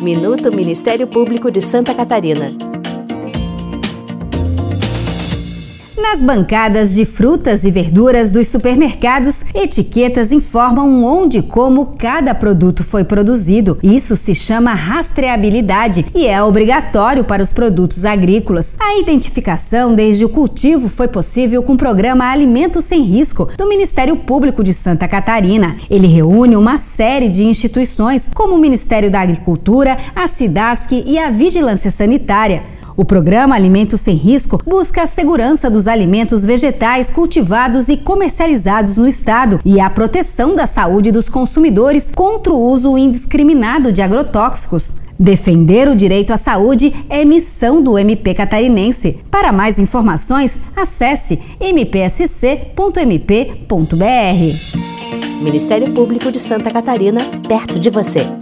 Minuto Ministério Público de Santa Catarina. Nas bancadas de frutas e verduras dos supermercados, etiquetas informam onde e como cada produto foi produzido. Isso se chama rastreabilidade e é obrigatório para os produtos agrícolas. A identificação desde o cultivo foi possível com o programa Alimentos Sem Risco do Ministério Público de Santa Catarina. Ele reúne uma série de instituições, como o Ministério da Agricultura, a SIDASC e a Vigilância Sanitária. O programa Alimentos Sem Risco busca a segurança dos alimentos vegetais cultivados e comercializados no estado e a proteção da saúde dos consumidores contra o uso indiscriminado de agrotóxicos. Defender o direito à saúde é missão do MP catarinense. Para mais informações, acesse mpsc.mp.br. Ministério Público de Santa Catarina, perto de você.